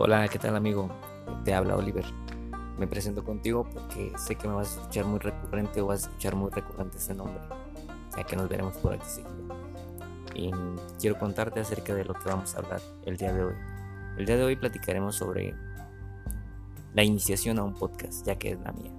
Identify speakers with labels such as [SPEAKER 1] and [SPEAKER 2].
[SPEAKER 1] Hola, ¿qué tal amigo? Te habla Oliver. Me presento contigo porque sé que me vas a escuchar muy recurrente o vas a escuchar muy recurrente ese nombre, ya que nos veremos por aquí seguido. Y quiero contarte acerca de lo que vamos a hablar el día de hoy. El día de hoy platicaremos sobre la iniciación a un podcast, ya que es la mía.